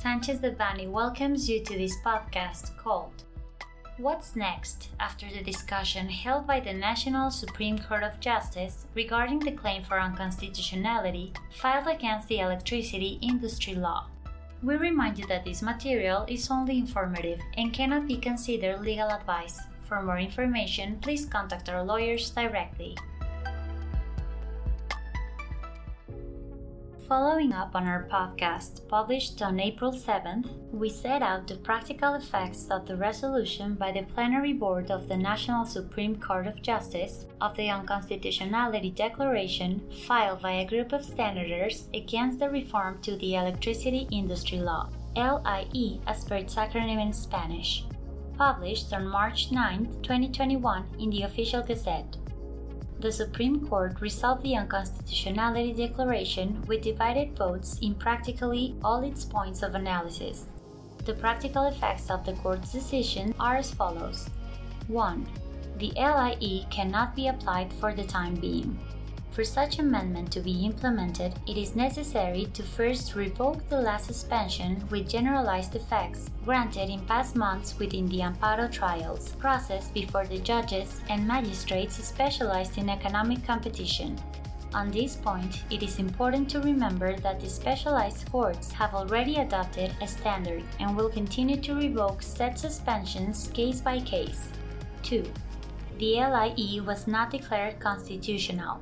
Sanchez Devanny welcomes you to this podcast called What's Next after the discussion held by the National Supreme Court of Justice regarding the claim for unconstitutionality filed against the electricity industry law. We remind you that this material is only informative and cannot be considered legal advice. For more information, please contact our lawyers directly. Following up on our podcast published on April 7th, we set out the practical effects of the resolution by the Plenary Board of the National Supreme Court of Justice of the Unconstitutionality Declaration filed by a group of senators against the reform to the electricity industry law, LIE as per its acronym in Spanish, published on March 9, 2021 in the Official Gazette the Supreme Court resolved the unconstitutionality declaration with divided votes in practically all its points of analysis. The practical effects of the court's decision are as follows 1. The LIE cannot be applied for the time being. For such amendment to be implemented, it is necessary to first revoke the last suspension with generalized effects granted in past months within the amparo trials process before the judges and magistrates specialized in economic competition. On this point, it is important to remember that the specialized courts have already adopted a standard and will continue to revoke said suspensions case by case. 2. The LIE was not declared constitutional.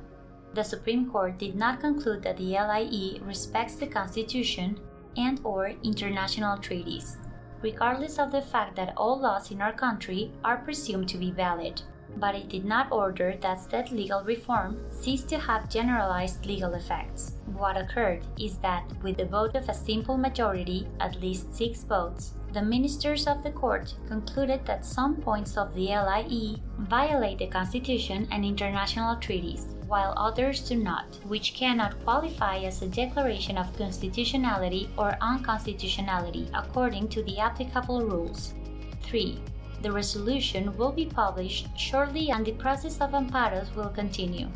The Supreme Court did not conclude that the LIE respects the Constitution and or international treaties, regardless of the fact that all laws in our country are presumed to be valid. But it did not order that said legal reform cease to have generalized legal effects. What occurred is that, with the vote of a simple majority, at least six votes, the ministers of the court concluded that some points of the LIE violate the Constitution and international treaties, while others do not, which cannot qualify as a declaration of constitutionality or unconstitutionality according to the applicable rules. 3. The resolution will be published shortly and the process of amparos will continue.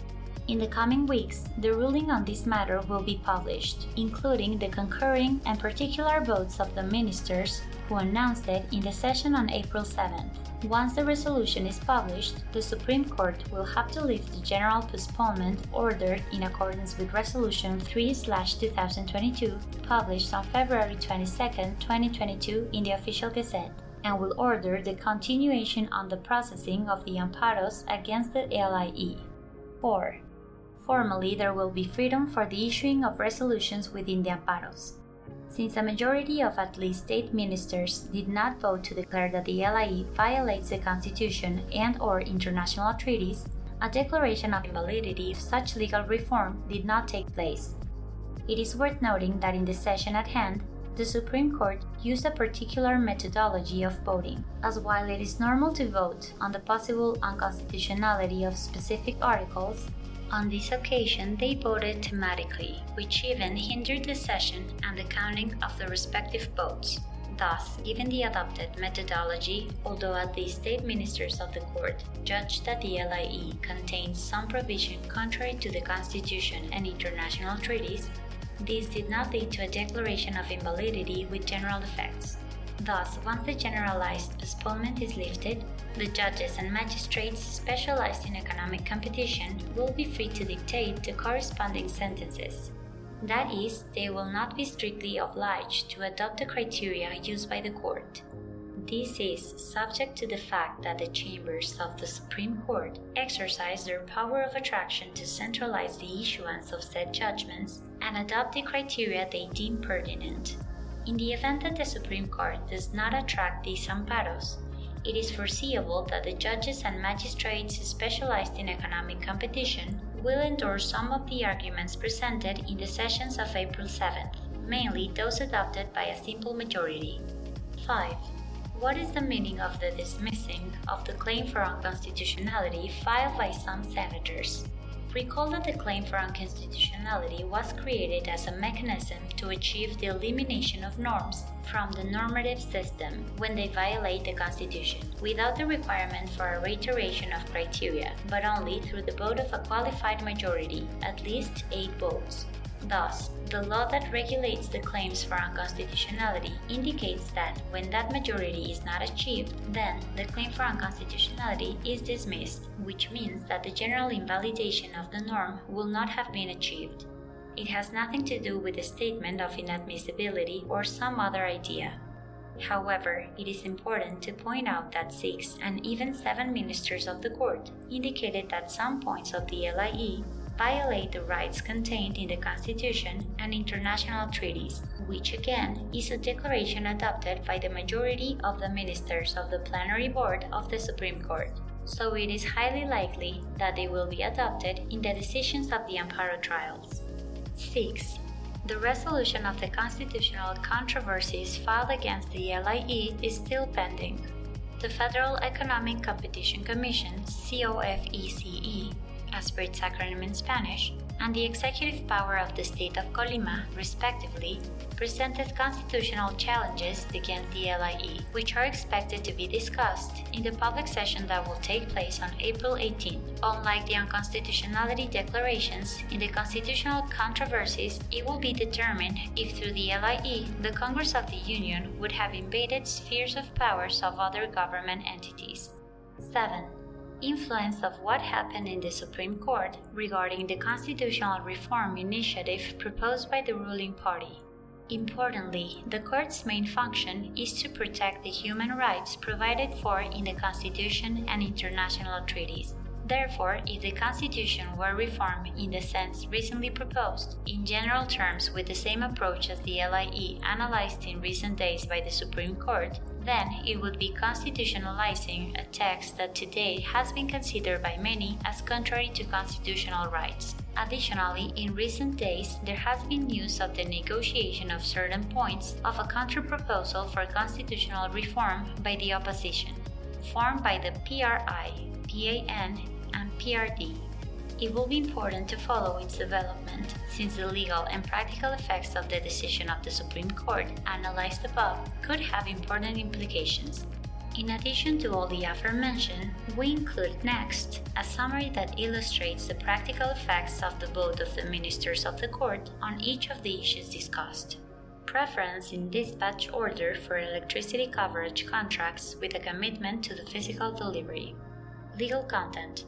In the coming weeks, the ruling on this matter will be published, including the concurring and particular votes of the ministers who announced it in the session on April 7th. Once the resolution is published, the Supreme Court will have to lift the general postponement order in accordance with Resolution 3 2022, published on February 22, 2022, in the Official Gazette, and will order the continuation on the processing of the amparos against the LIE. 4. Formally, there will be freedom for the issuing of resolutions within the amparos. Since a majority of at least eight ministers did not vote to declare that the LIE violates the Constitution and or international treaties, a declaration of invalidity of such legal reform did not take place. It is worth noting that in the session at hand, the Supreme Court used a particular methodology of voting, as while it is normal to vote on the possible unconstitutionality of specific articles, on this occasion, they voted thematically, which even hindered the session and the counting of the respective votes. Thus, given the adopted methodology, although at least state ministers of the court judged that the LIE contained some provision contrary to the Constitution and international treaties, this did not lead to a declaration of invalidity with general effects. Thus, once the generalized postponement is lifted, the judges and magistrates specialized in economic competition will be free to dictate the corresponding sentences. That is, they will not be strictly obliged to adopt the criteria used by the court. This is subject to the fact that the chambers of the Supreme Court exercise their power of attraction to centralize the issuance of said judgments and adopt the criteria they deem pertinent. In the event that the Supreme Court does not attract these amparos, it is foreseeable that the judges and magistrates specialized in economic competition will endorse some of the arguments presented in the sessions of April 7th, mainly those adopted by a simple majority. 5. What is the meaning of the dismissing of the claim for unconstitutionality filed by some senators? Recall that the claim for unconstitutionality was created as a mechanism to achieve the elimination of norms from the normative system when they violate the Constitution, without the requirement for a reiteration of criteria, but only through the vote of a qualified majority, at least eight votes. Thus, the law that regulates the claims for unconstitutionality indicates that when that majority is not achieved, then the claim for unconstitutionality is dismissed, which means that the general invalidation of the norm will not have been achieved. It has nothing to do with the statement of inadmissibility or some other idea. However, it is important to point out that six and even seven ministers of the court indicated that some points of the LIE violate the rights contained in the Constitution and international treaties, which again is a declaration adopted by the majority of the ministers of the Plenary Board of the Supreme Court. So it is highly likely that they will be adopted in the decisions of the Amparo trials. 6. The resolution of the constitutional controversies filed against the LIE is still pending. The Federal Economic Competition Commission, COFECE, as per its acronym in Spanish, and the executive power of the state of Colima, respectively, presented constitutional challenges against the LIE, which are expected to be discussed in the public session that will take place on April 18. Unlike the unconstitutionality declarations, in the constitutional controversies, it will be determined if through the LIE the Congress of the Union would have invaded spheres of powers of other government entities. 7 influence of what happened in the Supreme Court regarding the constitutional reform initiative proposed by the ruling party. Importantly, the court's main function is to protect the human rights provided for in the Constitution and international treaties. Therefore, if the Constitution were reformed in the sense recently proposed, in general terms with the same approach as the LIE analyzed in recent days by the Supreme Court, then it would be constitutionalizing a text that today has been considered by many as contrary to constitutional rights. Additionally, in recent days, there has been news of the negotiation of certain points of a counter-proposal for constitutional reform by the opposition, formed by the PRI, PAN, and PRD. It will be important to follow its development, since the legal and practical effects of the decision of the Supreme Court, analyzed above, could have important implications. In addition to all the aforementioned, we include next a summary that illustrates the practical effects of the vote of the ministers of the court on each of the issues discussed. Preference in dispatch order for electricity coverage contracts with a commitment to the physical delivery. Legal content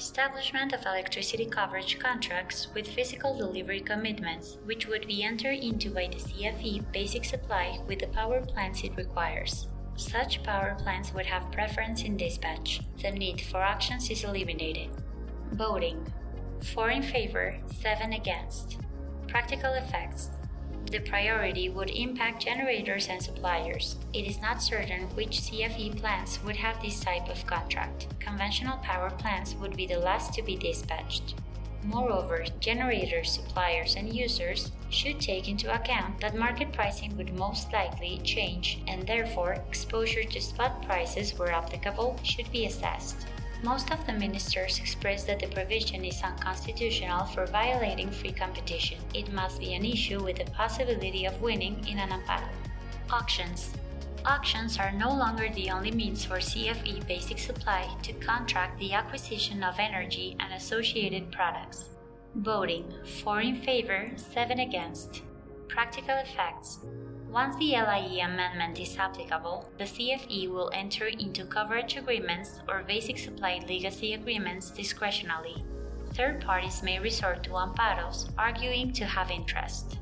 establishment of electricity coverage contracts with physical delivery commitments, which would be entered into by the CFE basic supply with the power plants it requires. Such power plants would have preference in dispatch. The need for actions is eliminated. Voting 4 in favor, 7 against. Practical effects the priority would impact generators and suppliers. It is not certain which CFE plants would have this type of contract. Conventional power plants would be the last to be dispatched. Moreover, generators, suppliers, and users should take into account that market pricing would most likely change and therefore exposure to spot prices where applicable should be assessed. Most of the ministers expressed that the provision is unconstitutional for violating free competition. It must be an issue with the possibility of winning in an amparo. Auctions. Auctions are no longer the only means for CFE Basic Supply to contract the acquisition of energy and associated products. Voting 4 in favor, 7 against. Practical effects once the LIE amendment is applicable, the CFE will enter into coverage agreements or basic supply legacy agreements discretionally. Third parties may resort to amparos, arguing to have interest.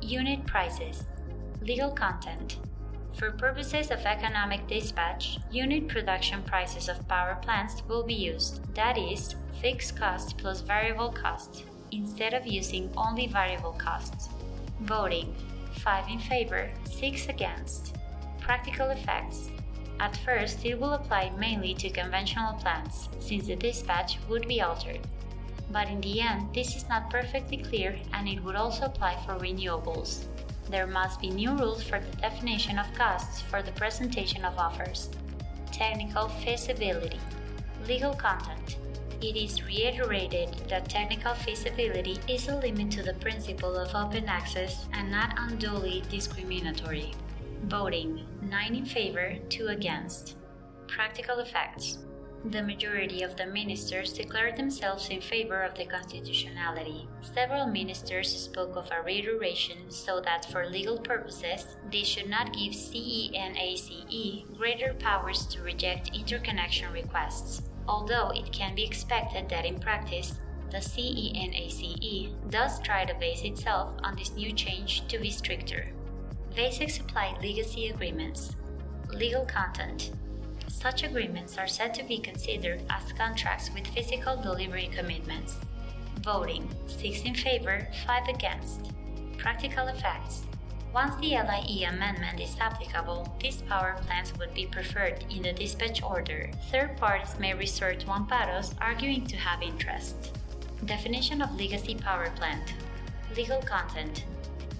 Unit prices, legal content. For purposes of economic dispatch, unit production prices of power plants will be used, that is, fixed cost plus variable cost, instead of using only variable costs. Voting 5 in favor, 6 against. Practical effects. At first, it will apply mainly to conventional plants, since the dispatch would be altered. But in the end, this is not perfectly clear and it would also apply for renewables. There must be new rules for the definition of costs for the presentation of offers. Technical feasibility. Legal content it is reiterated that technical feasibility is a limit to the principle of open access and not unduly discriminatory. Voting 9 in favor, 2 against. Practical effects The majority of the ministers declared themselves in favor of the constitutionality. Several ministers spoke of a reiteration so that for legal purposes, they should not give CENACE greater powers to reject interconnection requests, although it can be expected that in practice, the CENACE does try to base itself on this new change to be stricter. Basic Supply Legacy Agreements Legal Content Such agreements are said to be considered as contracts with physical delivery commitments. Voting 6 in favor, 5 against. Practical effects once the LIE amendment is applicable, these power plants would be preferred in the dispatch order. Third parties may resort to amparos arguing to have interest. Definition of legacy power plant Legal content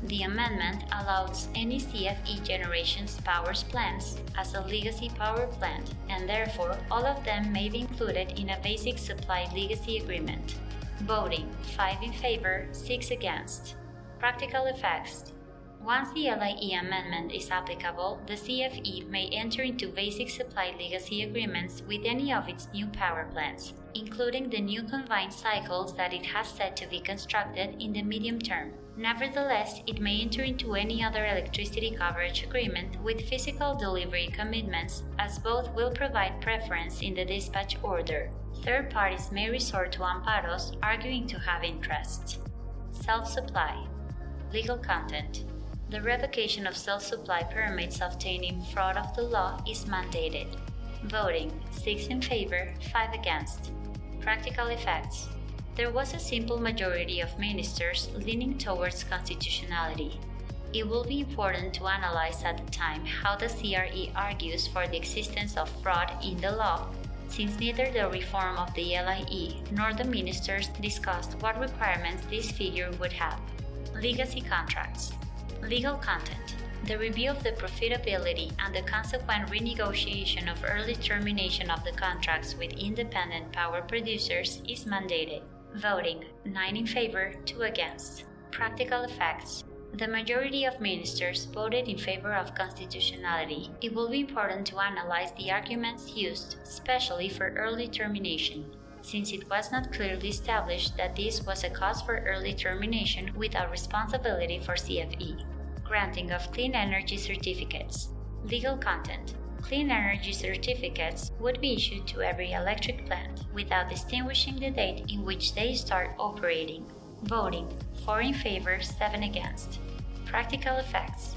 the amendment allows any CFE generation's power plants as a legacy power plant, and therefore all of them may be included in a basic supply legacy agreement. Voting 5 in favor, 6 against. Practical effects once the LIE amendment is applicable, the CFE may enter into basic supply legacy agreements with any of its new power plants, including the new combined cycles that it has set to be constructed in the medium term. Nevertheless, it may enter into any other electricity coverage agreement with physical delivery commitments, as both will provide preference in the dispatch order. Third parties may resort to amparos, arguing to have interest. Self supply. Legal content. The revocation of self supply permits obtained in fraud of the law is mandated. Voting 6 in favor, 5 against. Practical effects there was a simple majority of ministers leaning towards constitutionality. It will be important to analyze at the time how the CRE argues for the existence of fraud in the law, since neither the reform of the LIE nor the ministers discussed what requirements this figure would have. Legacy contracts, legal content, the review of the profitability and the consequent renegotiation of early termination of the contracts with independent power producers is mandated. Voting 9 in favor, 2 against. Practical effects the majority of ministers voted in favor of constitutionality. It will be important to analyze the arguments used, especially for early termination, since it was not clearly established that this was a cause for early termination without responsibility for CFE. Granting of clean energy certificates. Legal content clean energy certificates would be issued to every electric plant without distinguishing the date in which they start operating. Voting 4 in favor, 7 against. Practical effects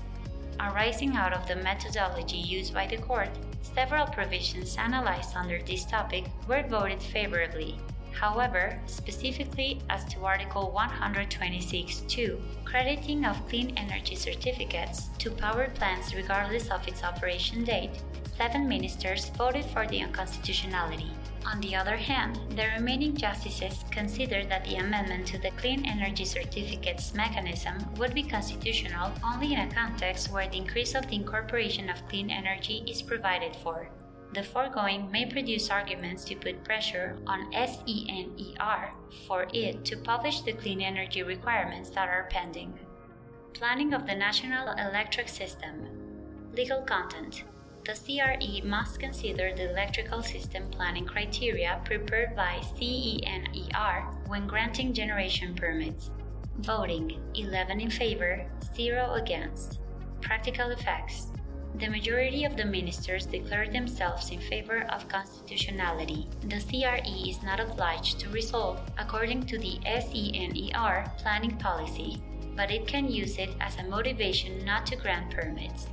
Arising out of the methodology used by the court, several provisions analyzed under this topic were voted favorably, However, specifically as to Article 126.2, crediting of clean energy certificates to power plants regardless of its operation date, seven ministers voted for the unconstitutionality. On the other hand, the remaining justices considered that the amendment to the Clean Energy Certificates mechanism would be constitutional only in a context where the increase of the incorporation of clean energy is provided for. The foregoing may produce arguments to put pressure on SENER for it to publish the clean energy requirements that are pending. Planning of the National Electric System Legal content the CRE must consider the electrical system planning criteria prepared by SENER when granting generation permits. Voting 11 in favor, 0 against. Practical effects the majority of the ministers declared themselves in favor of constitutionality. The CRE is not obliged to resolve according to the SENER planning policy, but it can use it as a motivation not to grant permits.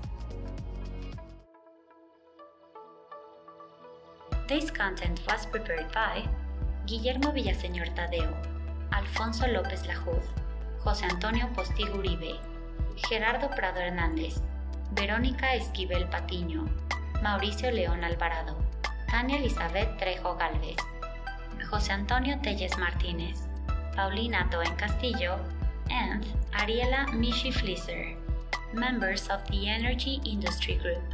This content was prepared by Guillermo Villaseñor Tadeo, Alfonso López Lajuz, José Antonio Postigo Uribe, Gerardo Prado Hernández, Verónica Esquivel Patiño, Mauricio León Alvarado, Tania Elizabeth Trejo Galvez, José Antonio Telles Martínez, Paulina Toen Castillo, and Ariela Mishi Flisser, members of the Energy Industry Group.